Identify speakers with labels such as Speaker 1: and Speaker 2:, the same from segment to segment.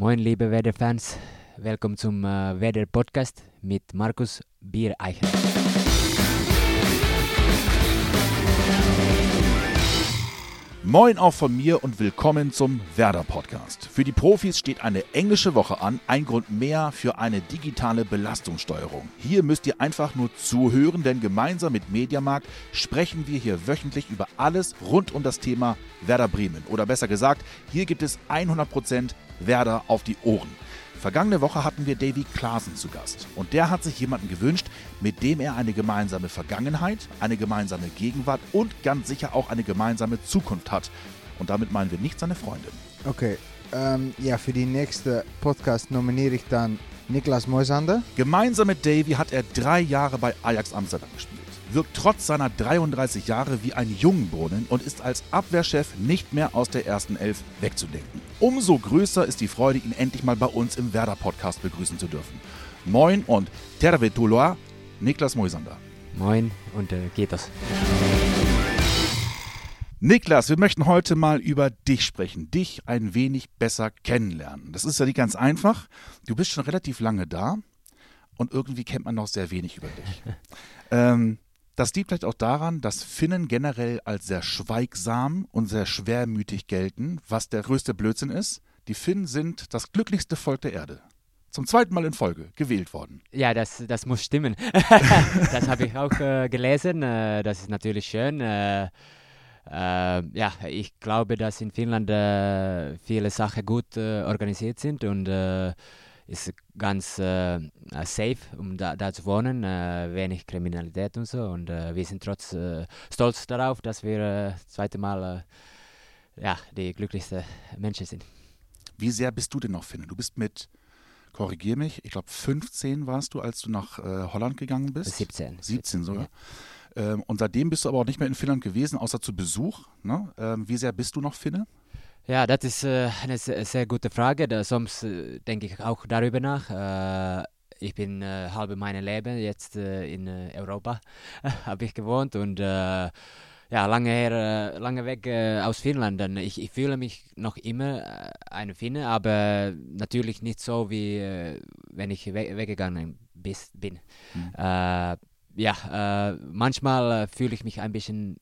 Speaker 1: Moin, liebe Werder-Fans. Willkommen zum äh, Werder-Podcast mit Markus Biereicher.
Speaker 2: Moin auch von mir und willkommen zum Werder Podcast. Für die Profis steht eine englische Woche an, ein Grund mehr für eine digitale Belastungssteuerung. Hier müsst ihr einfach nur zuhören, denn gemeinsam mit Mediamarkt sprechen wir hier wöchentlich über alles rund um das Thema Werder Bremen. Oder besser gesagt, hier gibt es 100% Werder auf die Ohren. Vergangene Woche hatten wir Davy Klaasen zu Gast und der hat sich jemanden gewünscht, mit dem er eine gemeinsame Vergangenheit, eine gemeinsame Gegenwart und ganz sicher auch eine gemeinsame Zukunft hat. Und damit meinen wir nicht seine Freundin.
Speaker 3: Okay, ähm, ja, für die nächste Podcast nominiere ich dann Niklas Moisander.
Speaker 2: Gemeinsam mit Davy hat er drei Jahre bei Ajax Amsterdam gespielt wirkt trotz seiner 33 Jahre wie ein Jungbrunnen und ist als Abwehrchef nicht mehr aus der ersten Elf wegzudenken. Umso größer ist die Freude, ihn endlich mal bei uns im Werder-Podcast begrüßen zu dürfen. Moin und Tervetuloa, Niklas Moisander.
Speaker 1: Moin und äh, geht das.
Speaker 2: Niklas, wir möchten heute mal über dich sprechen, dich ein wenig besser kennenlernen. Das ist ja nicht ganz einfach. Du bist schon relativ lange da und irgendwie kennt man noch sehr wenig über dich. ähm, das liegt vielleicht auch daran, dass Finnen generell als sehr schweigsam und sehr schwermütig gelten, was der größte Blödsinn ist. Die Finnen sind das glücklichste Volk der Erde. Zum zweiten Mal in Folge gewählt worden.
Speaker 1: Ja, das, das muss stimmen. das habe ich auch äh, gelesen. Äh, das ist natürlich schön. Äh, äh ja, ich glaube, dass in Finnland äh, viele Sachen gut äh, organisiert sind und ist ganz äh, safe, um da, da zu wohnen, äh, wenig Kriminalität und so. Und äh, wir sind trotz äh, stolz darauf, dass wir das äh, zweite Mal äh, ja, die glücklichsten Menschen sind.
Speaker 2: Wie sehr bist du denn noch Finne? Du bist mit, korrigier mich, ich glaube 15 warst du, als du nach Holland gegangen bist?
Speaker 1: 17.
Speaker 2: 17 sogar. Ja. Ähm, und seitdem bist du aber auch nicht mehr in Finnland gewesen, außer zu Besuch. Ne? Ähm, wie sehr bist du noch Finne?
Speaker 1: Ja, das ist äh, eine sehr, gute Frage. Sonst äh, denke ich auch darüber nach. Äh, ich bin äh, halbe meines Leben jetzt äh, in äh, Europa, habe ich gewohnt und äh, ja, lange her, lange weg aus Finnland. Ich, ich fühle mich noch immer äh, ein Finne, aber natürlich nicht so wie wenn ich we weggegangen bis, bin. Mhm. ja, manchmal fühle ich mich ein bisschen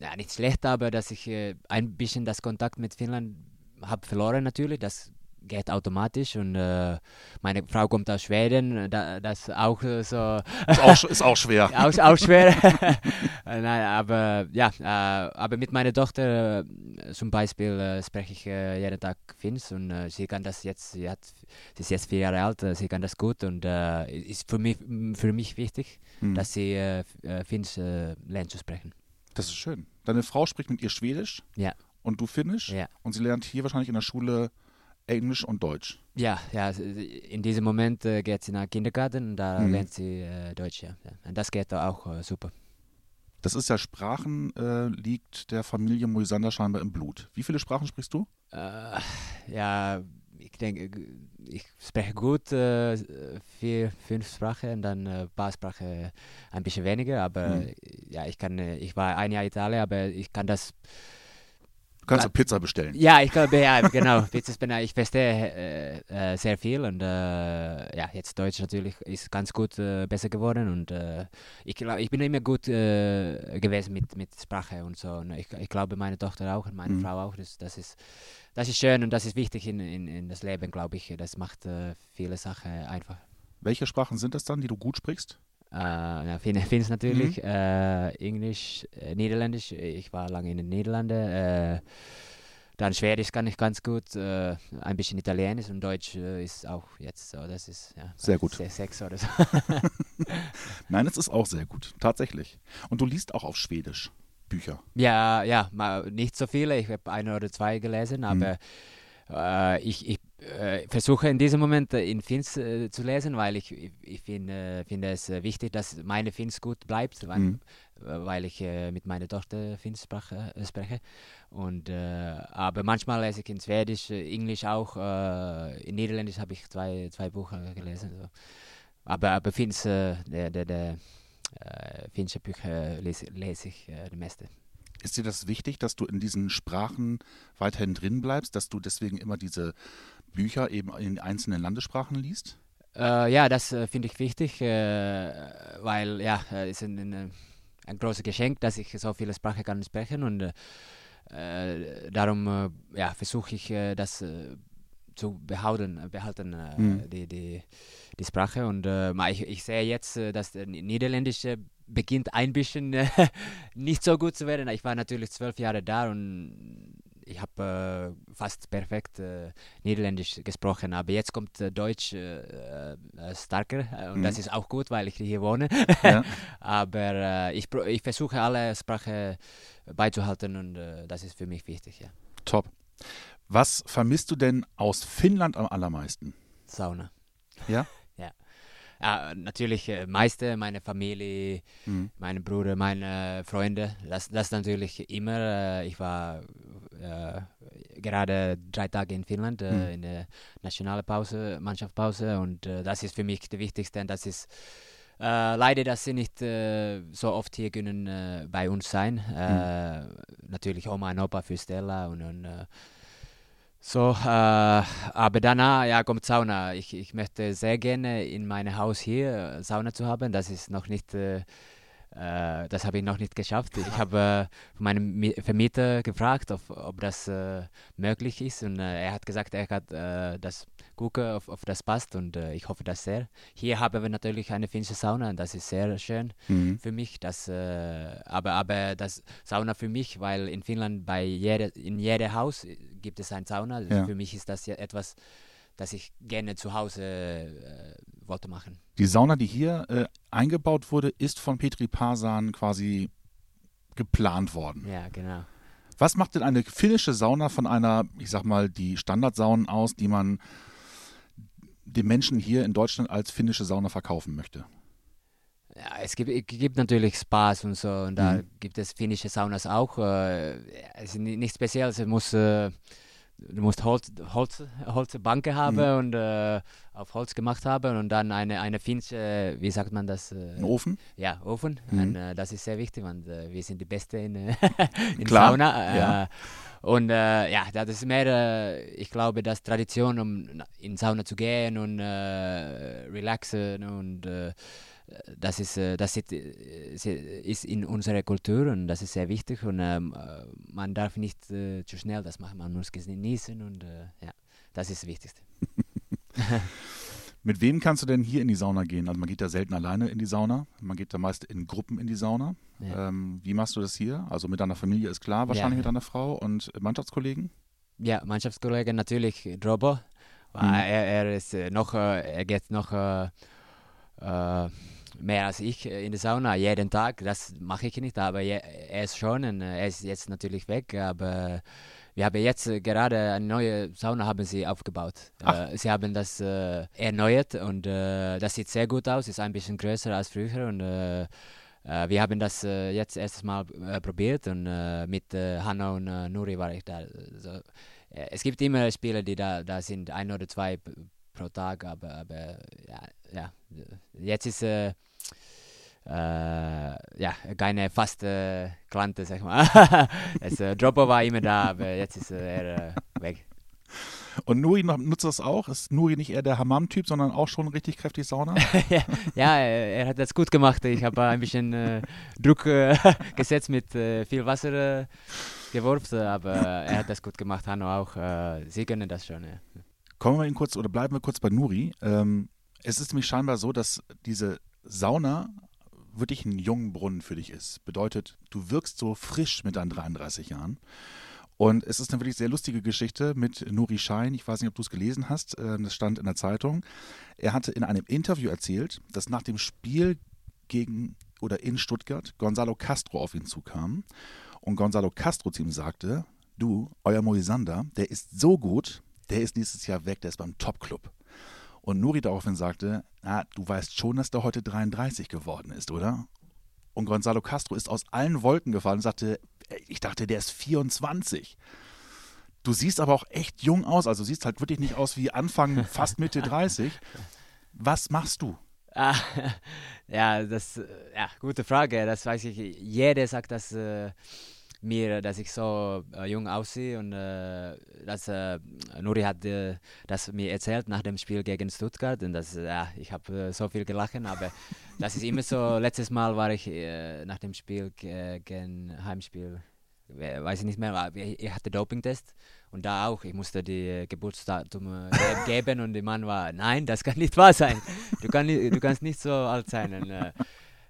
Speaker 1: ja, nicht schlecht, aber dass ich äh, ein bisschen das Kontakt mit Finnland habe verloren natürlich. Das geht automatisch und äh, meine Frau kommt aus Schweden, da, das auch äh, so.
Speaker 2: Ist auch, ist auch schwer.
Speaker 1: auch, auch schwer. Nein, aber ja, äh, aber mit meiner Tochter äh, zum Beispiel äh, spreche ich jeden Tag Finns und sie kann das jetzt, sie, hat, sie ist jetzt vier Jahre alt, sie kann das gut und ist für mich, für mich wichtig, hm. dass sie Finns lernt zu sprechen.
Speaker 2: Das ist schön. Deine Frau spricht mit ihr Schwedisch.
Speaker 1: Ja.
Speaker 2: Und du Finnisch.
Speaker 1: Ja.
Speaker 2: Und sie lernt hier wahrscheinlich in der Schule Englisch und Deutsch.
Speaker 1: Ja, ja. In diesem Moment äh, geht sie nach Kindergarten und da mhm. lernt sie äh, Deutsch. Ja. Und das geht auch äh, super.
Speaker 2: Das ist ja Sprachen, äh, liegt der Familie Moisander scheinbar im Blut. Wie viele Sprachen sprichst du?
Speaker 1: Äh, ja, ich denke, ich spreche gut äh, vier, fünf Sprachen und dann ein äh, paar Sprachen ein bisschen weniger, aber mhm. ja, ich kann, äh, ich war ein Jahr Italien, aber ich kann das.
Speaker 2: Du kannst ja, Pizza bestellen.
Speaker 1: Ja, ich glaube, ja, genau. Pizza ich verstehe äh, äh, sehr viel und äh, ja, jetzt Deutsch natürlich ist ganz gut besser geworden und ich glaube, ich bin immer gut gewesen mit, mit Sprache und so. Und ich, ich glaube, meine Tochter auch und meine mhm. Frau auch. Das, das ist das ist schön und das ist wichtig in, in, in das Leben, glaube ich. Das macht äh, viele Sachen einfach.
Speaker 2: Welche Sprachen sind das dann, die du gut sprichst?
Speaker 1: Äh, ja, Finnisch natürlich, mhm. äh, Englisch, äh, Niederländisch. Ich war lange in den Niederlanden. Äh, dann Schwedisch kann ich ganz gut, äh, ein bisschen Italienisch und Deutsch äh, ist auch jetzt so. Das ist ja,
Speaker 2: sehr gut.
Speaker 1: Sechs oder so.
Speaker 2: Nein, es ist auch sehr gut, tatsächlich. Und du liest auch auf Schwedisch. Bücher?
Speaker 1: Ja, ja, nicht so viele. Ich habe eine oder zwei gelesen, aber mhm. äh, ich, ich äh, versuche in diesem Moment äh, in Finns äh, zu lesen, weil ich, ich, ich find, äh, finde es äh, wichtig, dass meine Finns gut bleibt, weil, mhm. weil ich mit meiner Tochter Finns spreche. spreche. Und, aber manchmal lese ich in Schwedisch, Englisch auch, in Niederländisch habe ich zwei, zwei Bücher gelesen. So. Aber, aber Finns, der, der, der äh, finnische Bücher lese, lese ich äh, die meiste.
Speaker 2: Ist dir das wichtig, dass du in diesen Sprachen weiterhin drin bleibst, dass du deswegen immer diese Bücher eben in einzelnen Landessprachen liest?
Speaker 1: Äh, ja, das äh, finde ich wichtig, äh, weil ja, es ist ein, ein, ein, großes Geschenk, dass ich so viele Sprachen kann sprechen und äh, darum ja, versuche ich das zu behalten, behalten mhm. die, die, die Sprache. Und ich, ich sehe jetzt, dass der Niederländische beginnt ein bisschen nicht so gut zu werden. Ich war natürlich zwölf Jahre da und ich habe äh, fast perfekt äh, Niederländisch gesprochen, aber jetzt kommt äh, Deutsch äh, äh, stärker und mhm. das ist auch gut, weil ich hier wohne. Ja. aber ich, ich versuche alle Sprachen beizuhalten und das ist für mich wichtig. Ja.
Speaker 2: Top. Was vermisst du denn aus Finnland am allermeisten?
Speaker 1: Sauna.
Speaker 2: Ja?
Speaker 1: ja, natürlich äh, meiste, meine Familie, mhm. meine Bruder, meine Freunde, das, das natürlich immer. Äh, ich war äh, gerade drei Tage in Finnland äh, mhm. in der nationalen Pause, Mannschaftspause und äh, das ist für mich das Wichtigste. Das ist äh, leider, dass sie nicht so oft hier können bei uns sein. Mhm. Natürlich Oma und Opa für Stella und, und so, äh, aber danach ja, kommt Sauna. Ich, ich möchte sehr gerne in meinem Haus hier Sauna zu haben. Das ist noch nicht äh, äh, das habe ich noch nicht geschafft. Ich habe äh, meinem Vermieter gefragt, ob, ob das äh, möglich ist und äh, er hat gesagt, er hat äh, das gucken, ob, ob das passt und äh, ich hoffe das sehr. Hier haben wir natürlich eine finnische Sauna das ist sehr schön mhm. für mich. Das, aber, aber das Sauna für mich, weil in Finnland bei jeder, in jedem Haus gibt es eine Sauna. Ja. Für mich ist das ja etwas, das ich gerne zu Hause wollte machen.
Speaker 2: Die Sauna, die hier äh, eingebaut wurde, ist von Petri Pasan quasi geplant worden.
Speaker 1: Ja, genau.
Speaker 2: Was macht denn eine finnische Sauna von einer, ich sag mal, die Standardsaunen aus, die man den Menschen hier in Deutschland als finnische Sauna verkaufen möchte?
Speaker 1: Ja, es gibt, es gibt natürlich Spas und so, und da mhm. gibt es finnische Saunas auch. Äh, es ist nichts Spezielles, es muss. Äh, du musst Holz, Holz, Holzbanke haben mhm. und äh, auf Holz gemacht haben und dann eine, eine finnische, wie sagt man das?
Speaker 2: Äh, Ein Ofen?
Speaker 1: Ja, Ofen. Mhm. Und, äh, das ist sehr wichtig, weil äh, wir sind die Beste in, äh, in Klar. Sauna. Äh, ja. Und ja, das ist mehr, ich glaube, das Tradition, um in Sauna zu gehen und relaxen und das ist, äh, das ist, äh, ist in unserer Kultur und das ist sehr wichtig und ähm, äh, man darf nicht äh, zu schnell das machen, man muss genießen und äh, ja, das ist das Wichtigste.
Speaker 2: Mit wem kannst du denn hier in die Sauna gehen? Also man geht da selten alleine in die Sauna, man geht da meist in Gruppen in die Sauna. Ja. Ähm, wie machst du das hier? Also mit deiner Familie ist klar, wahrscheinlich ja. mit deiner Frau und Mannschaftskollegen?
Speaker 1: Ja, Mannschaftskollegen natürlich Drobo. Mhm. Er, er, ist noch, er geht noch mehr als ich äh, in der Sauna jeden Tag. Das mache ich nicht, aber er ist schon äh, er ist jetzt natürlich weg. Aber wir haben jetzt äh, gerade eine neue Sauna haben sie aufgebaut. Ach. sie haben das erneuert und das sieht sehr gut aus. Ist ein bisschen größer als früher und wir haben das jetzt erstes Mal probiert und mit Hanna und Nuri war ich da. Also, es gibt immer Spieler, die da, da sind, ein oder zwei pro Tag, aber, aber ja, ja, jetzt ist äh, ja keine faste Klante, sag mal. es, äh, Dropper war immer da, aber jetzt ist er weg.
Speaker 2: Und Nuri nutzt das auch? Ist Nuri nicht eher der Hammam-Typ, sondern auch schon richtig kräftig Sauna?
Speaker 1: ja, ja, er hat das gut gemacht. Ich habe ein bisschen äh, Druck äh, gesetzt mit äh, viel Wasser äh, geworfen, aber er hat das gut gemacht. Hanno auch. Sie können das schon. Ja.
Speaker 2: Kommen wir ihn kurz oder bleiben wir kurz bei Nuri. Ähm, es ist nämlich scheinbar so, dass diese Sauna wirklich ein Jungbrunnen für dich ist. Bedeutet, du wirkst so frisch mit deinen 33 Jahren. Und es ist eine wirklich sehr lustige Geschichte mit Nuri Schein. Ich weiß nicht, ob du es gelesen hast. Ähm, das stand in der Zeitung. Er hatte in einem Interview erzählt, dass nach dem Spiel gegen oder in Stuttgart Gonzalo Castro auf ihn zukam. Und Gonzalo Castro zu ihm sagte: Du, euer Moisander, der ist so gut, der ist nächstes Jahr weg, der ist beim Top-Club. Und Nuri daraufhin sagte, ah, du weißt schon, dass der heute 33 geworden ist, oder? Und Gonzalo Castro ist aus allen Wolken gefallen und sagte, ich dachte, der ist 24. Du siehst aber auch echt jung aus, also siehst halt wirklich nicht aus wie Anfang, fast Mitte 30. Was machst du?
Speaker 1: Ah, ja, das, ja, gute Frage. Das weiß ich. Jeder sagt, dass äh, mir, dass ich so äh, jung aussehe und äh, dass äh, Nuri hat äh, das mir erzählt nach dem Spiel gegen Stuttgart und das, ja, ich habe äh, so viel gelachen, aber das ist immer so. Letztes Mal war ich äh, nach dem Spiel gegen Heimspiel, weiß ich nicht mehr, aber ich hatte Dopingtest und da auch. Ich musste die Geburtsdatum geben und der Mann war, nein, das kann nicht wahr sein. Du, kann, du kannst nicht so alt sein. Und,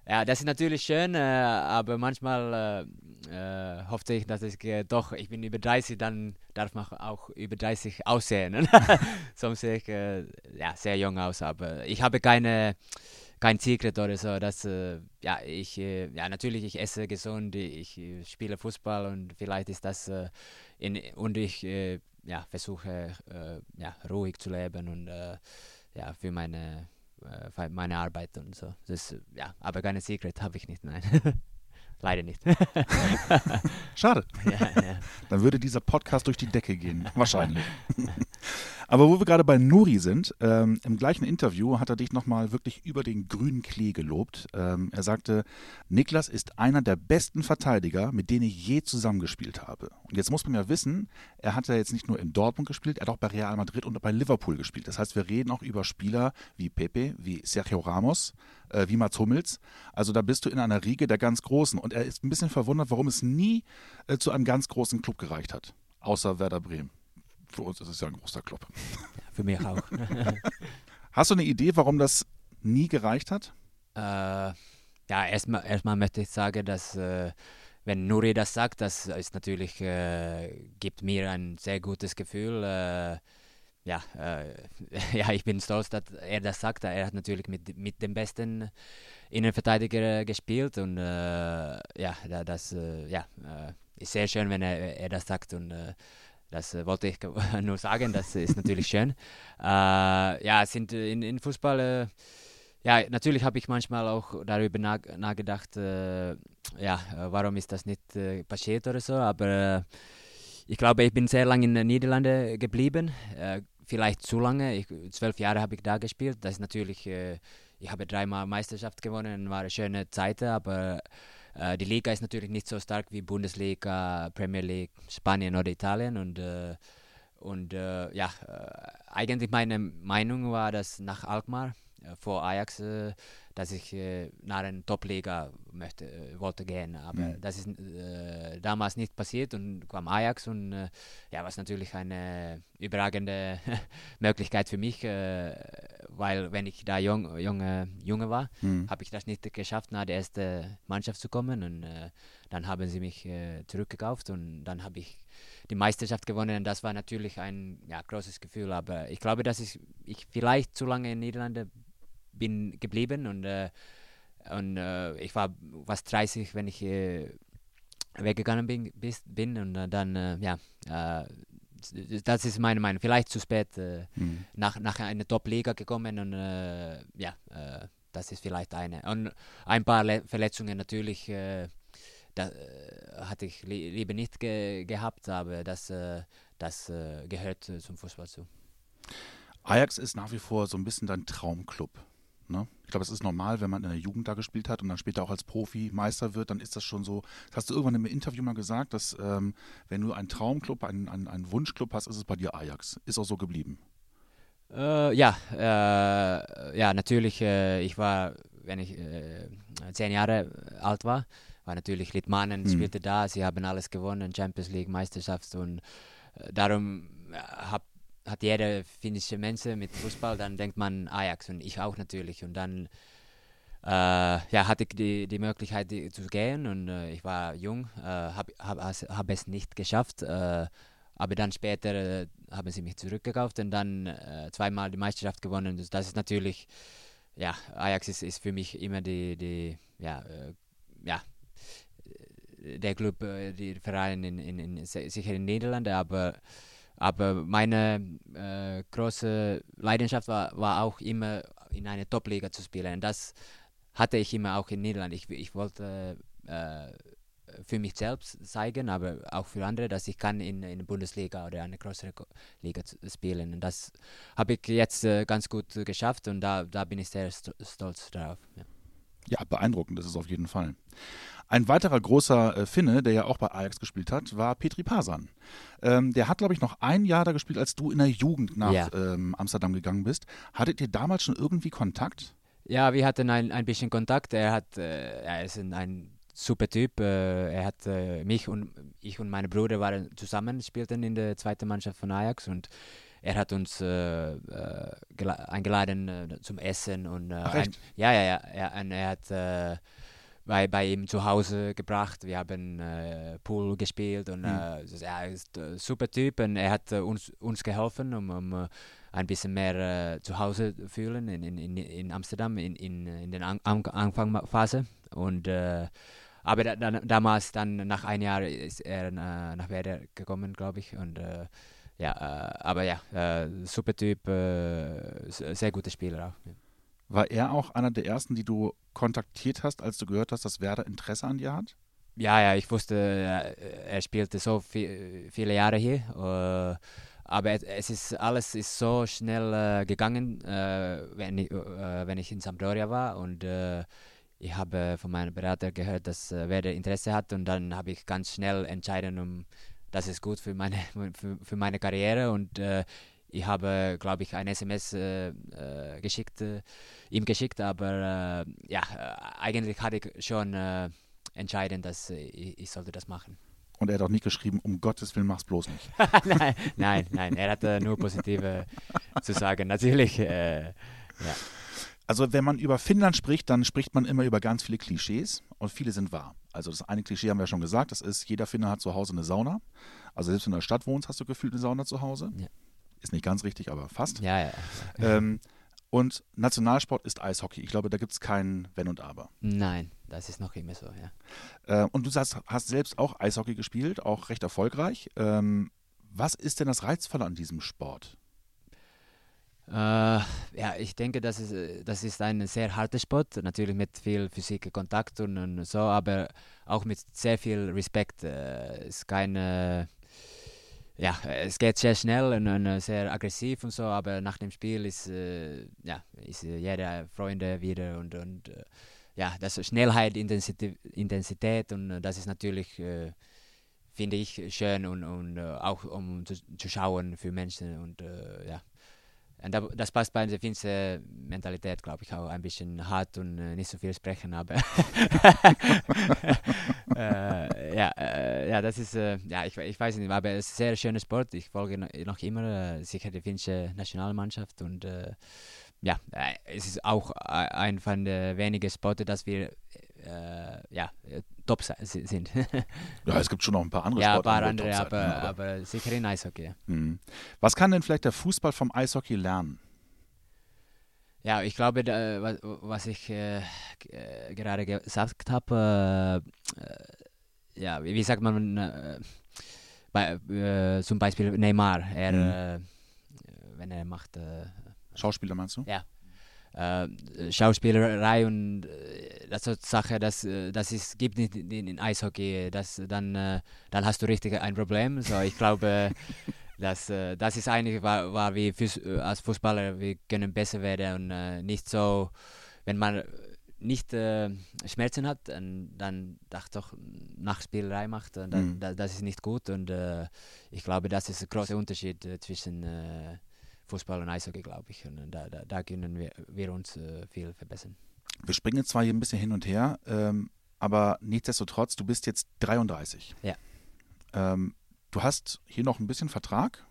Speaker 1: ja, das ist natürlich schön, äh, aber manchmal äh, äh, hoffte ich, dass ich äh, doch, ich bin über 30, dann darf man auch über 30 aussehen. Sonst sehe ich äh, ja, sehr jung aus, aber ich habe keine, kein Secret oder so. Dass, äh, ja, ich, ja, natürlich, ich esse gesund, ich spiele Fußball und vielleicht ist das, in, und ich ja, versuche ja, ruhig zu leben und ja, für meine äh, meine Arbeit und so. Das, ja, aber keine Secret habe ich nicht, nein. Leider nicht.
Speaker 2: Schade. Ja, ja. Dann würde dieser Podcast durch die Decke gehen. Wahrscheinlich. Aber wo wir gerade bei Nuri sind, ähm, im gleichen Interview hat er dich nochmal wirklich über den grünen Klee gelobt. Ähm, er sagte, Niklas ist einer der besten Verteidiger, mit denen ich je zusammengespielt habe. Und jetzt muss man ja wissen, er hat ja jetzt nicht nur in Dortmund gespielt, er hat auch bei Real Madrid und bei Liverpool gespielt. Das heißt, wir reden auch über Spieler wie Pepe, wie Sergio Ramos, äh, wie Mats Hummels. Also da bist du in einer Riege der ganz Großen. Und er ist ein bisschen verwundert, warum es nie äh, zu einem ganz großen Club gereicht hat, außer Werder Bremen für uns ist es ja ein großer Club.
Speaker 1: Für mich auch.
Speaker 2: Hast du eine Idee, warum das nie gereicht hat?
Speaker 1: Äh, ja, erstmal, erstmal möchte ich sagen, dass äh, wenn Nuri das sagt, das ist natürlich, äh, gibt mir ein sehr gutes Gefühl. Äh, ja, äh, ja, ich bin stolz, dass er das sagt. Er hat natürlich mit, mit dem besten Innenverteidiger gespielt und äh, ja, das ja, ist sehr schön, wenn er, er das sagt und das äh, wollte ich nur sagen, das ist natürlich schön. Äh, ja, sind in, in Fußball, äh, ja, natürlich habe ich manchmal auch darüber nach, nachgedacht, äh, ja, warum ist das nicht äh, passiert oder so, aber äh, ich glaube, ich bin sehr lange in den Niederlanden geblieben, vielleicht zu lange, ich, zwölf Jahre habe ich da gespielt, das ist natürlich, ich habe dreimal Meisterschaft gewonnen, war eine schöne Zeit, aber äh, die Liga ist natürlich nicht so stark wie Bundesliga, Premier League, Spanien oder Italien. Und äh, und äh, ja, äh, eigentlich meine Meinung war, dass nach Alkmaar äh, vor Ajax, äh, dass ich nach einer Top-Liga möchte, wollte gehen. Aber mhm. das ist damals nicht passiert und kam Ajax und ja, was natürlich eine überragende Möglichkeit für mich weil wenn ich da jung, junge, junge war, mhm. habe ich das nicht geschafft, nach der ersten Mannschaft zu kommen. Und äh, dann haben sie mich äh, zurückgekauft und dann habe ich die Meisterschaft gewonnen. Und das war natürlich ein ja, großes Gefühl. Aber ich glaube, dass ich, ich vielleicht zu lange in Niederlande bin geblieben und, äh, und äh, ich war fast 30, wenn ich äh, weggegangen bin, bis, bin und äh, dann ja das ist meine Meinung. Vielleicht zu spät äh, mhm. nach, nach einer Top-Liga gekommen und äh, ja, äh, das ist vielleicht eine. Und ein paar Le Verletzungen natürlich, äh, da, äh, hatte ich li lieber nicht ge gehabt, aber das, äh, das gehört zum Fußball zu.
Speaker 2: Ajax ist nach wie vor so ein bisschen dein Traumclub. Ne? Ich glaube, es ist normal, wenn man in der Jugend da gespielt hat und dann später auch als Profi Meister wird, dann ist das schon so. Das hast du irgendwann im Interview mal gesagt, dass ähm, wenn du einen Traumclub, einen, einen, einen Wunschclub hast, ist es bei dir Ajax. Ist auch so geblieben.
Speaker 1: Äh, ja, äh, ja, natürlich. Äh, ich war, wenn ich äh, zehn Jahre alt war, war natürlich Litmanen hm. spielte da. Sie haben alles gewonnen, Champions League, Meisterschaft und äh, darum hat jeder finnische Mensch mit Fußball, dann denkt man Ajax und ich auch natürlich. Und dann äh, ja, hatte ich die, die Möglichkeit die, zu gehen und äh, ich war jung, äh, habe hab, hab es nicht geschafft. Äh, aber dann später äh, haben sie mich zurückgekauft und dann äh, zweimal die Meisterschaft gewonnen. Das, das ist natürlich, ja, Ajax ist, ist für mich immer die, die ja, ja, der Club, der Verein in, in, in, sicher in Niederlande, aber aber meine äh, große Leidenschaft war, war auch immer in einer Top-Liga zu spielen. Das hatte ich immer auch in Niederland. Ich, ich wollte äh, für mich selbst zeigen, aber auch für andere, dass ich kann in, in der Bundesliga oder eine größere Liga spielen. Und das habe ich jetzt äh, ganz gut geschafft und da, da bin ich sehr stolz drauf. Ja.
Speaker 2: ja, beeindruckend ist es auf jeden Fall. Ein weiterer großer äh, Finne, der ja auch bei Ajax gespielt hat, war Petri Pasan. Ähm, der hat, glaube ich, noch ein Jahr da gespielt, als du in der Jugend nach
Speaker 1: Ja.
Speaker 2: ähm, Amsterdam gegangen bist. Hattet ihr damals schon irgendwie Kontakt?
Speaker 1: Ja, wir hatten ein, ein bisschen Kontakt. Er, hat, äh, er ist ein, super Typ. Äh, er hat äh, mich und ich und meine Bruder waren zusammen, spielten in der zweiten Mannschaft von Ajax und er hat uns äh, äh, gela- eingeladen äh, zum Essen und
Speaker 2: Ach,
Speaker 1: ein, ja, ja, ja, er, und er hat bei, bei ihm zu Hause gebracht. Wir haben äh, Pool gespielt und
Speaker 2: Mhm.
Speaker 1: äh, er ist ein super Typ und er hat äh, uns, uns geholfen, um, um äh, ein bisschen mehr äh, zu Hause fühlen in, in, in, in Amsterdam in, in, in der An An Anfangsphase. Und äh, aber da, da, damals dann nach einem Jahr ist er äh, nach Werder gekommen, glaube ich. Und äh, ja, äh, aber ja, äh, super Typ, äh, sehr guter Spieler auch. Ja.
Speaker 2: War er auch einer der ersten, die du kontaktiert hast, als du gehört hast, dass Werder Interesse an dir hat?
Speaker 1: Ja, ja, ich wusste, äh, er spielte so viel, viele Jahre hier. Äh, aber es, ist alles ist so schnell äh, gegangen, wenn, ich, wenn ich in Sampdoria war und ich habe von meinem Berater gehört, dass Werder Interesse hat und dann habe ich ganz schnell entschieden, um, das ist gut für meine, für, für meine Karriere und ich habe, glaube ich, ein SMS äh, äh, geschickt, äh, ihm geschickt, aber äh, ja, äh, eigentlich hatte ich schon äh, entschieden, dass ich, ich sollte das machen.
Speaker 2: Und er hat auch nicht geschrieben, um Gottes Willen, mach's bloß nicht.
Speaker 1: nein, nein, nein, er hatte nur positive zu sagen. Natürlich, äh, ja.
Speaker 2: Also wenn man über Finnland spricht, dann spricht man immer über ganz viele Klischees und viele sind wahr. Also das eine Klischee haben wir ja schon gesagt, das ist, jeder Finne hat zu Hause eine Sauna. Also selbst wenn du in der Stadt wohnst, hast du gefühlt eine Sauna zu Hause.
Speaker 1: Ja.
Speaker 2: Ist nicht ganz richtig, aber fast.
Speaker 1: Ja, ja.
Speaker 2: Ähm, und Nationalsport ist Eishockey. Ich glaube, da gibt es kein Wenn und Aber.
Speaker 1: Nein, das ist noch immer so, ja.
Speaker 2: Äh, und du sagst, hast selbst auch Eishockey gespielt, auch recht erfolgreich. Ähm, was ist denn das Reizvolle an diesem Sport?
Speaker 1: Äh, ja, ich denke, das ist, äh, das ist ein sehr harter Sport, natürlich mit viel Physik, Kontakt und, und so, aber auch mit sehr viel Respekt. Äh, es ist keine, ja, es geht sehr schnell und, und äh, sehr aggressiv und so, aber nach dem Spiel ist, äh, ja, ist äh, jeder Freunde wieder und, und äh, ja, das Schnellheit, Intensität, Intensität und äh, das ist natürlich, äh, finde ich, schön und, und auch um zu, zu schauen für Menschen und ja. Und da, das passt bei der finnischen Mentalität, glaube ich, auch ein bisschen hart und nicht so viel sprechen, aber ja, äh, ja, das ist, äh, ja, ich, ich weiß nicht, aber es ist ein sehr schöner Sport. Ich folge noch, immer äh, sicher die finnische Nationalmannschaft und äh, ja, äh, es ist auch äh, ein von den wenigen Sporten, dass wir ja, top sind.
Speaker 2: Ja, es gibt schon noch ein paar andere
Speaker 1: ja, ein
Speaker 2: Sportarten,
Speaker 1: paar andere, aber,
Speaker 2: ne?
Speaker 1: aber sicher in Eishockey. Ja.
Speaker 2: Mhm. Was kann denn vielleicht der Fußball vom Eishockey lernen?
Speaker 1: Ja, ich glaube, da, was, was ich äh, gerade gesagt habe, äh, ja, wie, sagt man, äh, bei, äh, zum Beispiel Neymar, er,
Speaker 2: Mhm.
Speaker 1: äh, wenn er macht äh,
Speaker 2: Schauspieler meinst du?
Speaker 1: äh, Schauspielerei und äh, das ist Sache, das, das ist, gibt nicht in, in Eishockey, das, dann, dann hast du richtig ein Problem. So, ich glaube, dass, äh, das ist eigentlich, war, war wie als Fußballer, wir können besser werden und nicht so, wenn man nicht äh, Schmerzen hat, dann, dann dacht doch Nachspielerei macht, und dann,
Speaker 2: Mhm.
Speaker 1: da, das ist nicht gut und äh, ich glaube, das ist ein großer Unterschied äh, zwischen äh, Fußball und Eishockey, glaube ich. Und äh, da, da, da können wir, wir uns äh, viel verbessern.
Speaker 2: Wir springen zwar hier ein bisschen hin und her, ähm, aber nichtsdestotrotz, du bist jetzt 33.
Speaker 1: Ja.
Speaker 2: Ähm, du hast hier noch ein bisschen Vertrag.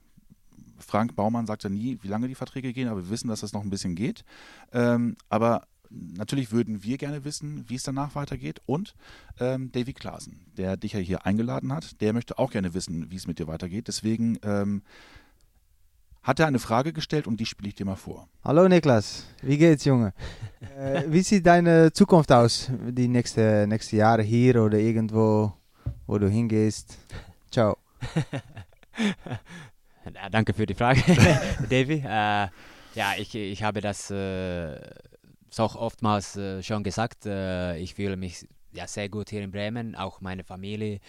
Speaker 2: Frank Baumann sagt ja nie, wie lange die Verträge gehen, aber wir wissen, dass das noch ein bisschen geht. Ähm, aber natürlich würden wir gerne wissen, wie es danach weitergeht. Und ähm, Davy Klaasen, der dich ja hier eingeladen hat, der möchte auch gerne wissen, wie es mit dir weitergeht. Deswegen ähm, hat er eine Frage gestellt und die spiele ich dir mal vor.
Speaker 3: Hallo Niklas, wie geht's Junge? äh, wie sieht deine Zukunft aus, die nächste, nächste Jahre hier oder irgendwo, wo du hingehst? Ciao.
Speaker 1: Danke für die Frage, Davy. Äh, ja, ich, ich habe das äh, so oftmals äh, schon gesagt. Äh, ich fühle mich ja, sehr gut hier in Bremen, auch meine Familie.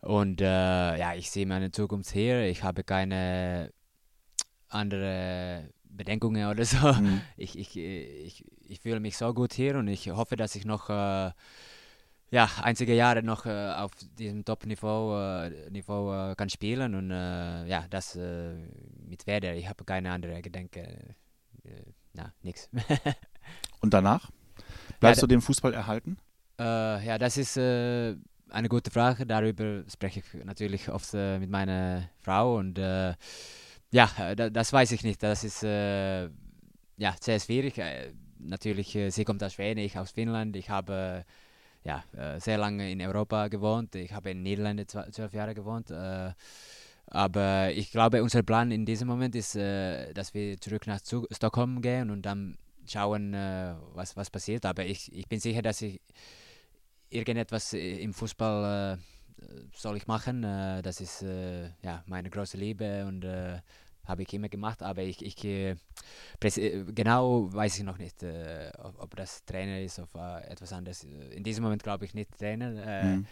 Speaker 1: Und äh, ja, ich sehe meine Zukunft hier. Ich habe keine andere Bedenkungen oder so.
Speaker 2: Mhm.
Speaker 1: Ich, ich, ich, ich fühle mich so gut hier und ich hoffe, dass ich noch äh, ja, einzige Jahre noch äh, auf diesem Top-Niveau äh, Niveau, äh, kann spielen und äh, ja, das mit Werder, ich habe keine andere Gedanken, na, nix.
Speaker 2: und danach? Bleibst
Speaker 1: Ja,
Speaker 2: du dem Fußball erhalten?
Speaker 1: ja, das ist eine gute Frage, darüber spreche ich natürlich oft mit meiner Frau und ja, da, das weiß ich nicht, das ist ja, sehr schwierig. natürlich, sie kommt aus Schweden, ich aus Finnland, ich habe ja, äh, sehr lange in Europa gewohnt. Ich habe in Niederlande zwölf Jahre gewohnt. Äh, aber ich glaube, unser Plan in diesem Moment ist, äh, dass wir zurück nach Stockholm gehen und dann schauen, äh, was, was passiert. Aber ich, ich bin sicher, dass ich irgendetwas im Fußball äh, soll ich machen. Äh, das ist ja, meine große Liebe und habe ich immer gemacht, aber ich, ich äh, genau weiß ich noch nicht, äh, ob, ob, das Trainer ist oder äh, etwas anderes. In diesem Moment glaube ich nicht Trainer. Mhm.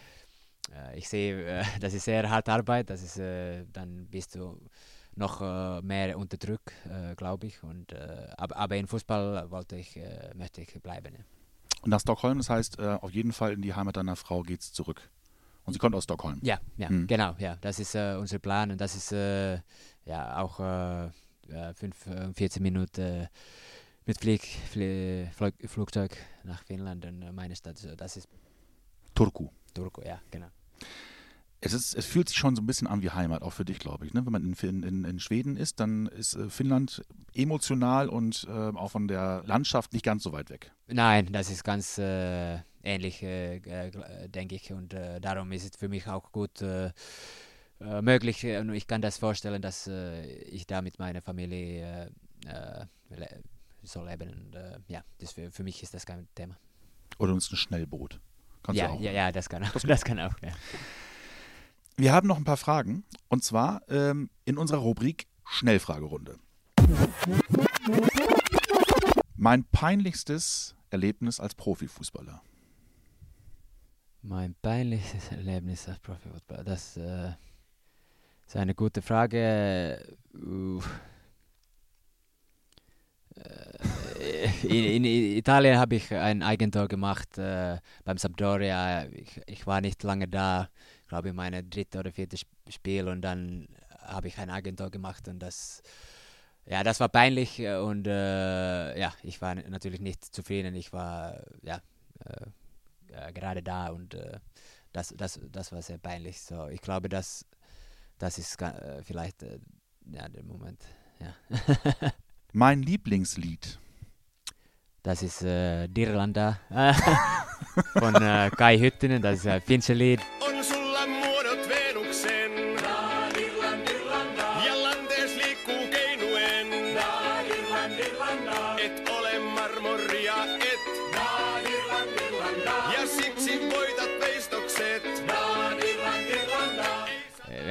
Speaker 1: ich sehe, das ist sehr harte Arbeit, das ist, dann bist du noch mehr unter Druck, glaube ich. Und, aber, aber in Fußball wollte ich, möchte ich bleiben. Ja.
Speaker 2: Und nach Stockholm, das heißt, auf jeden Fall in die Heimat deiner Frau geht es zurück. Und sie kommt aus Stockholm.
Speaker 1: Ja, ja, hm. genau, ja. Das ist äh, unser Plan und das ist äh, ja auch äh, 5, 14 Minuten mit Flieg, Flie, Flug, Flugzeug nach Finnland und äh, meine Stadt. Das ist
Speaker 2: Turku.
Speaker 1: Turku, ja, genau.
Speaker 2: Es, ist, es fühlt sich schon so ein bisschen an wie Heimat, auch für dich, glaube ich. Ne? Wenn man in, in, in, Schweden ist, dann ist äh, Finnland emotional und äh, auch von der Landschaft nicht ganz so weit weg.
Speaker 1: Nein, das ist ganz äh, ähnlich, äh, äh, denke ich. Und äh, darum ist es für mich auch gut möglich. Und ich kann das vorstellen, dass ich da mit meiner Familie so leben. Und, ja, das für, für mich ist das kein Thema.
Speaker 2: Oder uns ein Schnellboot.
Speaker 1: Kannst ja, ja, ja, das kann auch. Das, das kann auch ja.
Speaker 2: Wir haben noch ein paar Fragen. Und zwar ähm, in unserer Rubrik Schnellfragerunde. Mein peinlichstes Erlebnis als Profifußballer.
Speaker 1: Mein peinlichstes Erlebnis als Profifußballer, das äh, ist eine gute Frage. Uh. In, in, Italien habe ich ein Eigentor gemacht äh, beim Sampdoria. Ich, ich, war nicht lange da, glaube ich, mein drittes oder viertes Spiel und dann habe ich ein Eigentor gemacht und das, ja, das war peinlich und äh, ja, ich war natürlich nicht zufrieden. Ich war ja äh, äh, gerade da und äh, das, das, das war sehr peinlich. So, ich glaube, das, das ist äh, vielleicht äh, ja, der Moment. Ja.
Speaker 2: mein Lieblingslied.
Speaker 1: Das ist äh, Dirlanda von äh, Kai Hüttinen, das ist ein finnisches Lied.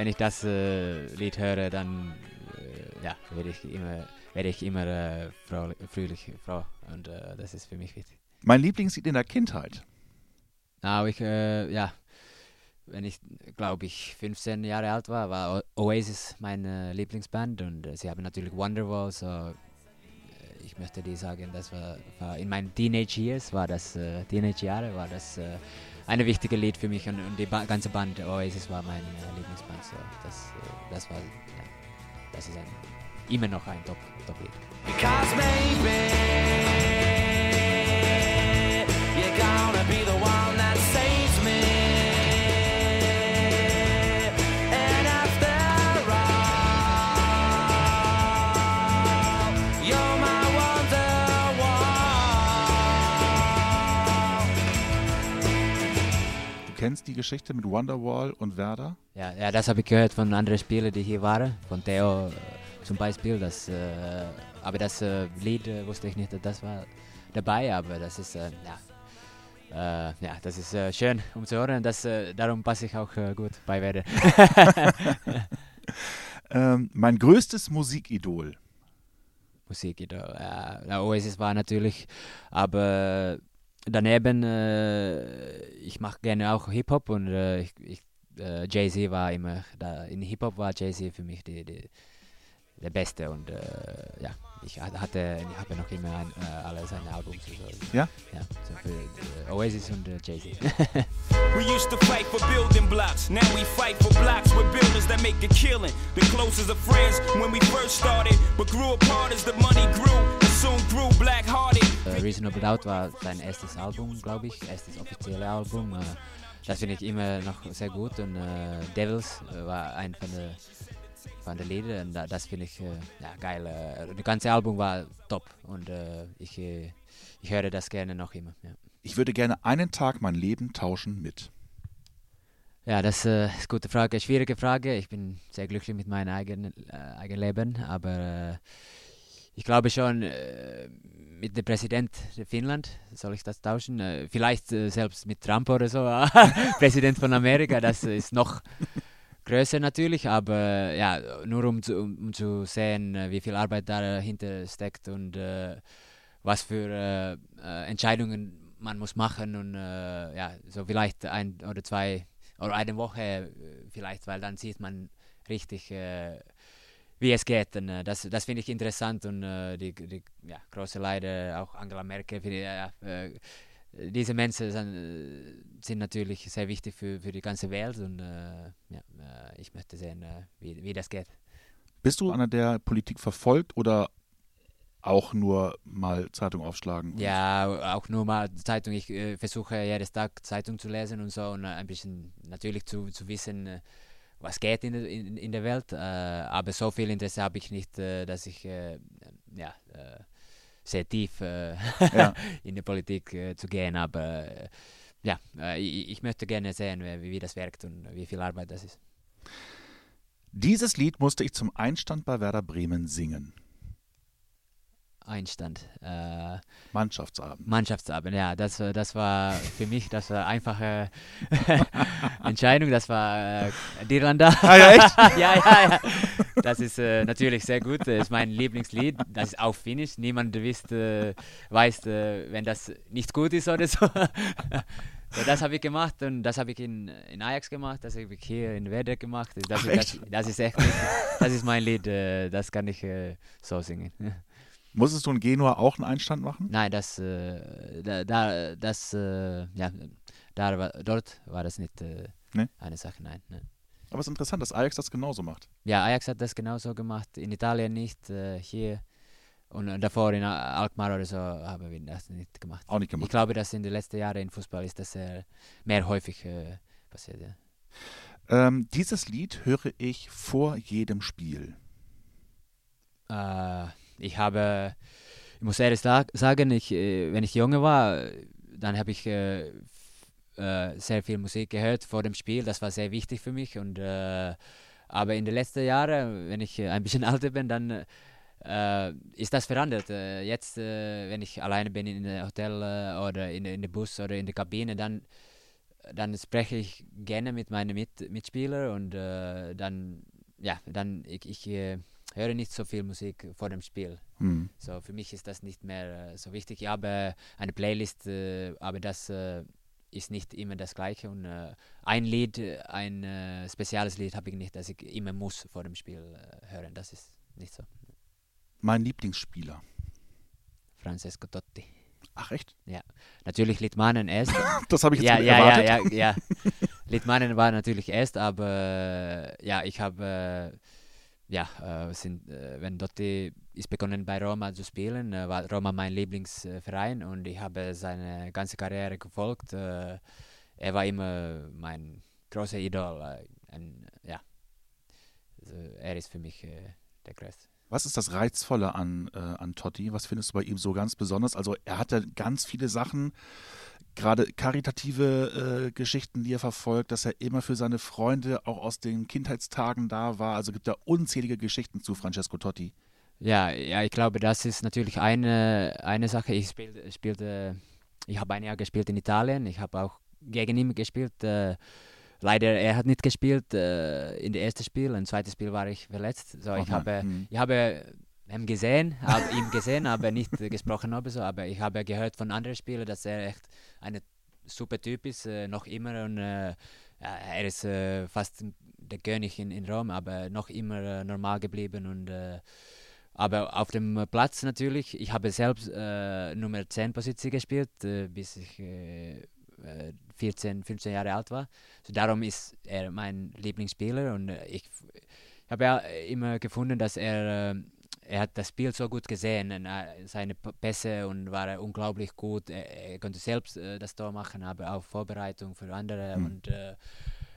Speaker 1: Wenn ich das äh, Lied höre, dann äh, ja, werde ich immer, werde ich immer äh, froh, fröhlich, froh. Und äh, das ist für mich wichtig.
Speaker 2: Mein Lieblingslied in der Kindheit?
Speaker 1: Aber ich, äh, ja, wenn ich, glaube ich, 15 Jahre alt war, war Oasis meine Lieblingsband und äh, sie haben natürlich Wonderwall, so ich möchte dir sagen, das war, war in meinen Teenage Years, war das, Teenage Jahre, war das ein wichtiges Lied für mich und, und die ba ganze Band Oasis war mein äh, Lieblingsband. So, das, äh, das war, ja, das ist ein, immer noch ein Top-Lied. Top
Speaker 2: kennst die Geschichte mit Wonderwall und Werder?
Speaker 1: Ja, ja das habe ich gehört von anderen Spielern, die hier waren. Von Theo äh, zum Beispiel. Das, äh, aber das äh, Lied äh, wusste ich nicht, das war dabei. Aber das ist, äh, ja, ja, das ist schön, um zu hören. Das, darum passe ich auch gut bei Werder.
Speaker 2: ähm, mein größtes Musikidol.
Speaker 1: Musikidol, ja, Oasis war natürlich, aber daneben, äh, ich mache gerne auch Hip-Hop und äh, ich, ich, äh, Jay-Z war immer da. In Hip-Hop war Jay-Z für mich die, die, der Beste und äh, ja, ich hatte, ich habe noch immer ein, äh, alle seine Albums. So.
Speaker 2: Ja?
Speaker 1: Ja, so für äh, Oasis und äh, Jay-Z.
Speaker 4: We used to fight for building blocks. Now we fight for blocks with builders that make a killing. The closest of friends when we first started, but grew apart as the money grew and soon grew black hearted.
Speaker 1: Äh, Reasonable Doubt war sein erstes Album, glaube ich, erstes offizielle Album. Äh, das finde ich immer noch sehr gut und Devils war ein von der von der Lieder und da, das finde ich äh, ja, geil. Äh, das ganze Album war top und äh, ich, äh, ich höre das gerne noch immer. Ja,
Speaker 2: Ich würde gerne einen Tag mein Leben tauschen mit.
Speaker 1: ja das äh, ist eine gute Frage, schwierige Frage. Ich bin sehr glücklich mit meinem eigenen, eigenen Leben, aber ich glaube schon, mit dem Präsident der Finnland soll ich das tauschen. Vielleicht selbst mit Trump oder so, Präsident von Amerika, das ist noch größer natürlich, aber ja, nur um zu, um, um zu sehen, äh, wie viel Arbeit dahinter steckt und äh, was für äh, äh, Entscheidungen man muss machen und äh, ja, so vielleicht ein oder zwei oder eine Woche äh, vielleicht, weil dann sieht man richtig, wie es geht. Und, das das finde ich interessant und die, die ja, große Leute, auch Angela Merkel, ja, äh, diese Menschen sind, äh, sind natürlich sehr wichtig für, für die ganze Welt und äh, ja, äh, ich möchte sehen, äh, wie, wie das geht.
Speaker 2: Bist du einer, der Politik verfolgt oder auch nur mal Zeitung aufschlagen?
Speaker 1: Ja, auch nur mal Zeitung. Ich äh, versuche jedes Tag Zeitung zu lesen und so und äh, ein bisschen natürlich zu, zu wissen, äh, was geht in, der- in, in der Welt. Äh, aber so viel Interesse habe ich nicht, äh, dass ich äh, ja, äh, sehr tief äh,
Speaker 2: Ja.
Speaker 1: in die Politik äh, zu gehen. Aber äh, ja, äh, ich, ich möchte gerne sehen, wie, wie das wirkt und wie viel Arbeit das ist.
Speaker 2: Dieses Lied musste ich zum Einstand bei Werder Bremen singen.
Speaker 1: Einstand. Äh,
Speaker 2: Mannschaftsabend.
Speaker 1: Mannschaftsabend, ja, das, war- das war für mich, das war einfache Entscheidung, das war äh, Dirlanda.
Speaker 2: Ah, ja, echt?
Speaker 1: ja, ja, ja. Das ist äh, natürlich sehr gut, das ist mein Lieblingslied, das ist auch Finnisch, niemand wisst, äh, weiß, äh, wenn das nicht gut ist oder so. so das habe ich gemacht und das habe ich in, in Ajax gemacht, das habe ich hier in Werder gemacht. Das,
Speaker 2: Ach,
Speaker 1: ist-
Speaker 2: echt?
Speaker 1: das, das ist echt, das ist mein Lied, äh, das kann ich äh, so singen.
Speaker 2: Musstest du in Genua auch einen Einstand machen?
Speaker 1: Nein, das, äh, da, da, das, äh, ja, da war, dort war das nicht äh,
Speaker 2: Nee?
Speaker 1: eine Sache, nein, nein.
Speaker 2: Aber es ist interessant, dass Ajax das genauso macht.
Speaker 1: Ja, Ajax hat das genauso gemacht, in Italien nicht, äh, hier und äh, davor in Al- Alkmaar oder so haben wir das nicht gemacht.
Speaker 2: Auch nicht
Speaker 1: Ich
Speaker 2: gemacht.
Speaker 1: glaube, dass in den letzten Jahren in Fußball ist das äh, mehr häufig passiert, ja.
Speaker 2: Ähm, dieses Lied höre ich vor jedem Spiel.
Speaker 1: Äh, ich habe, ich muss ehrlich sa- sagen, ich, äh, wenn ich junge war, dann habe ich äh, äh, sehr viel Musik gehört vor dem Spiel. Das war sehr wichtig für mich. Und, äh, aber in den letzten Jahren, wenn ich äh, ein bisschen älter bin, dann äh, ist das verändert. Jetzt, wenn ich alleine bin in einem Hotel oder in, in dem Bus oder in der Kabine, dann, dann spreche ich gerne mit meinen mit Mitspielern und dann, ja, dann ich, ich höre nicht so viel Musik vor dem Spiel.
Speaker 2: Hm.
Speaker 1: So, für mich ist das nicht mehr äh, so wichtig. Ich habe eine Playlist, äh, aber das äh, ist nicht immer das Gleiche. Und ein Lied, ein spezielles Lied habe ich nicht, das ich immer muss vor dem Spiel hören. Das ist nicht so.
Speaker 2: Mein Lieblingsspieler.
Speaker 1: Francesco Totti.
Speaker 2: Ach echt?
Speaker 1: Natürlich Litmanen erst.
Speaker 2: Das habe ich jetzt
Speaker 1: ja, ja, ja,
Speaker 2: erwartet.
Speaker 1: ja, ja. Litmanen war natürlich erst, aber ja, ich habe, ja, äh, sind, äh, wenn Dotti ist begonnen bei Roma zu spielen, äh, war Roma mein Lieblingsverein und ich habe seine ganze Karriere gefolgt. Äh, er war immer mein großer Idol. Äh, ein, ja, also, er ist für mich äh, der Größte.
Speaker 2: Was ist das Reizvolle an, an Totti? Was findest du bei ihm so ganz besonders? Also er hatte ganz viele Sachen, gerade karitative äh, Geschichten, die er verfolgt, dass er immer für seine Freunde auch aus den Kindheitstagen da war. Also gibt da unzählige Geschichten zu Francesco Totti.
Speaker 1: Ja, ja, ich glaube, das ist natürlich eine, eine Sache. Ich spiel, spielte, ich habe ein Jahr gespielt in Italien. Ich habe auch gegen ihn gespielt. Äh, leider, er hat nicht gespielt äh, in dem ersten Spiel. Im zweiten Spiel war ich verletzt. So,
Speaker 2: Oh
Speaker 1: ich habe,
Speaker 2: hm.
Speaker 1: ich habe ihn gesehen, habe ihn gesehen, aber nicht gesprochen oder so. Aber ich habe gehört von anderen Spielern, dass er echt ein super Typ ist, äh, noch immer. Und äh, er ist äh, fast der König in, in Rom, aber noch immer äh, normal geblieben und äh, aber auf dem Platz natürlich, ich habe selbst äh, Nummer 10 Position gespielt, bis ich äh, 14, 15 Jahre alt war. So darum ist er mein Lieblingsspieler und äh, ich habe ja immer gefunden, dass er er hat das Spiel so gut gesehen, äh, seine Pässe und war unglaublich gut. Er, konnte selbst äh, das Tor machen, aber auch Vorbereitung für andere mhm. und äh,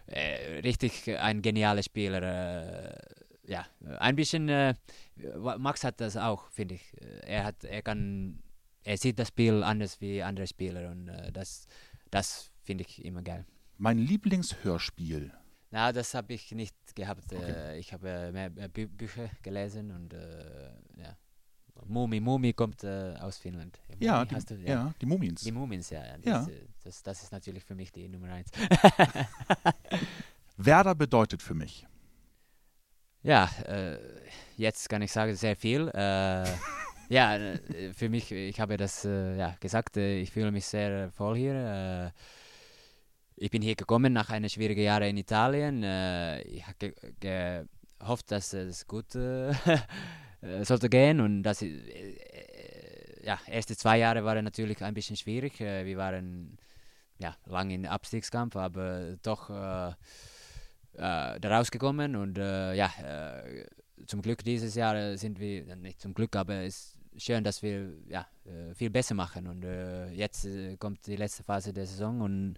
Speaker 1: äh, richtig ein genialer Spieler. Äh, ja, ein bisschen äh, Max hat das auch, finde ich. Er hat, er kann, er sieht das Spiel anders wie andere Spieler und das, das finde ich immer geil.
Speaker 2: Mein Lieblingshörspiel.
Speaker 1: Na, das habe ich nicht gehabt. Okay. Äh, ich habe mehr, mehr Bü Bücher gelesen und äh, ja. Mumi, Mumi kommt äh, aus Finnland.
Speaker 2: Mumi, ja, die, du, ja, ja, die Mumiens.
Speaker 1: Die Mumiens, ja. ja. Das. Das, das, ist natürlich für mich die Nummer eins.
Speaker 2: Werder bedeutet für mich.
Speaker 1: Ja, äh, jetzt kann ich sagen, sehr viel. Äh, ja, äh, für mich, ich habe das ja, gesagt, ich fühle mich sehr voll hier ich bin hier gekommen nach einer schwierigen Jahre in Italien. Äh, ich habe ge gehofft, dass es gut äh, sollte gehen und dass ich, äh, ja, erste zwei Jahre waren natürlich ein bisschen schwierig. Äh, wir waren ja lang in Abstiegskampf, aber doch äh, äh, da rausgekommen und ja, zum Glück dieses Jahr sind wir nicht zum Glück, aber es schön, dass wir ja, viel besser machen. Und äh, jetzt äh, kommt die letzte Phase der Saison und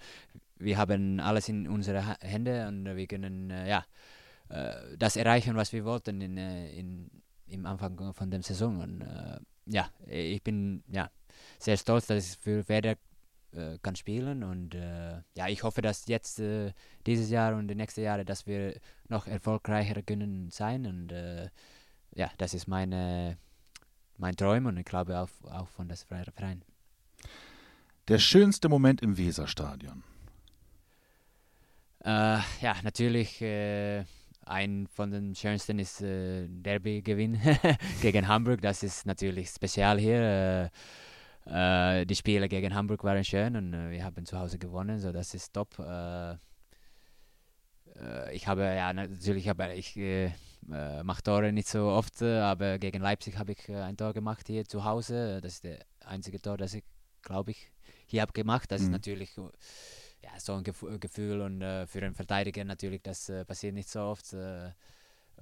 Speaker 1: wir haben alles in unseren Händen und wir können äh, ja, äh, das erreichen, was wir wollten in, äh, in, im Anfang von der Saison. Und äh, ja, ich bin ja, sehr stolz, dass ich für Werder äh, kann spielen und äh, ja, ich hoffe, dass jetzt dieses Jahr und die nächsten Jahre, dass wir noch erfolgreicher können sein und ja, das ist meine mein Traum und ich glaube auch, auch von das Verein.
Speaker 2: Der schönste Moment im Weserstadion.
Speaker 1: Äh, ja, natürlich äh, ein von den schönsten ist äh, Derby-Gewinn gegen Hamburg. Das ist natürlich spezial hier. Äh, äh, die Spiele gegen Hamburg waren schön und äh, wir haben zu Hause gewonnen, so das ist top. ich habe ja natürlich, aber ich mache Tore nicht so oft, aber gegen Leipzig habe ich ein Tor gemacht hier zu Hause. Das ist der einzige Tor, das ich glaube ich hier habe gemacht. Das mhm. ist natürlich so ein Gefühl und äh, für einen Verteidiger natürlich, das äh, passiert nicht so oft. Äh,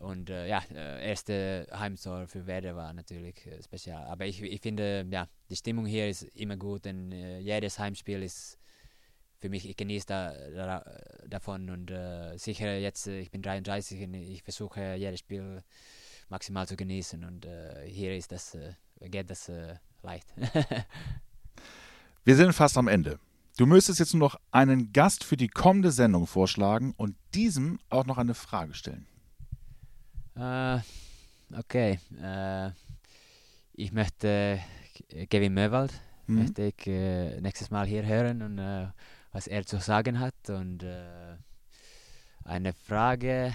Speaker 1: und äh, ja, äh, erste Heimtor für Werder war natürlich äh, speziell. Aber ich, ich finde, ja, die Stimmung hier ist immer gut und jedes Heimspiel ist für mich, ich genieße da, da, davon und sicher jetzt, ich bin 33 und ich versuche jedes Spiel maximal zu genießen und hier ist das, geht das leicht.
Speaker 2: Wir sind fast am Ende. Du müsstest jetzt nur noch einen Gast für die kommende Sendung vorschlagen und diesem auch noch eine Frage stellen.
Speaker 1: Uh, okay. Uh, ich möchte Kevin Möwald mhm. möchte ich uh, nächstes Mal hier hören und was er zu sagen hat und eine Frage.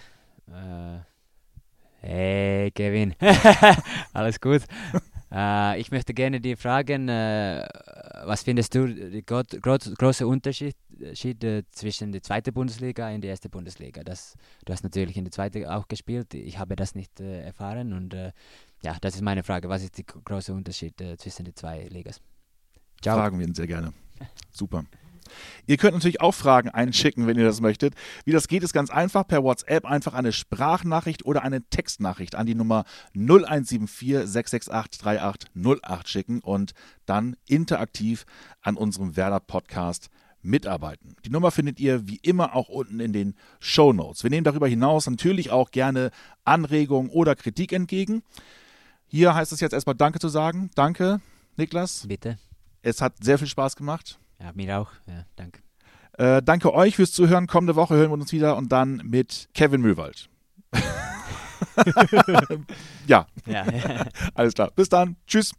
Speaker 1: hey Kevin, alles gut? ich möchte gerne die fragen was findest du der gro große Unterschied äh, zwischen der zweiten Bundesliga und der ersten Bundesliga? Das, du hast natürlich in der zweiten auch gespielt. Ich habe das nicht äh, erfahren und äh, ja, das ist meine Frage. Was ist der große Unterschied äh, zwischen den zwei Ligas?
Speaker 2: Ciao. Fragen wir ihn sehr gerne. Super. Ihr könnt natürlich auch Fragen einschicken, wenn ihr das möchtet. Wie das geht, ist ganz einfach. Per WhatsApp einfach eine Sprachnachricht oder eine Textnachricht an die Nummer 0174 668 3808 schicken und dann interaktiv an unserem Werder Podcast mitarbeiten. Die Nummer findet ihr wie immer auch unten in den Show Notes. Wir nehmen darüber hinaus natürlich auch gerne Anregungen oder Kritik entgegen. Hier heißt es jetzt erstmal Danke zu sagen. Danke, Niklas.
Speaker 1: Bitte.
Speaker 2: Es hat sehr viel Spaß gemacht.
Speaker 1: Ja, mir auch. Ja, danke.
Speaker 2: Äh, danke euch fürs Zuhören. Kommende Woche hören wir uns wieder und dann mit Kevin Möwald. ja. ja. Alles klar. Bis dann. Tschüss.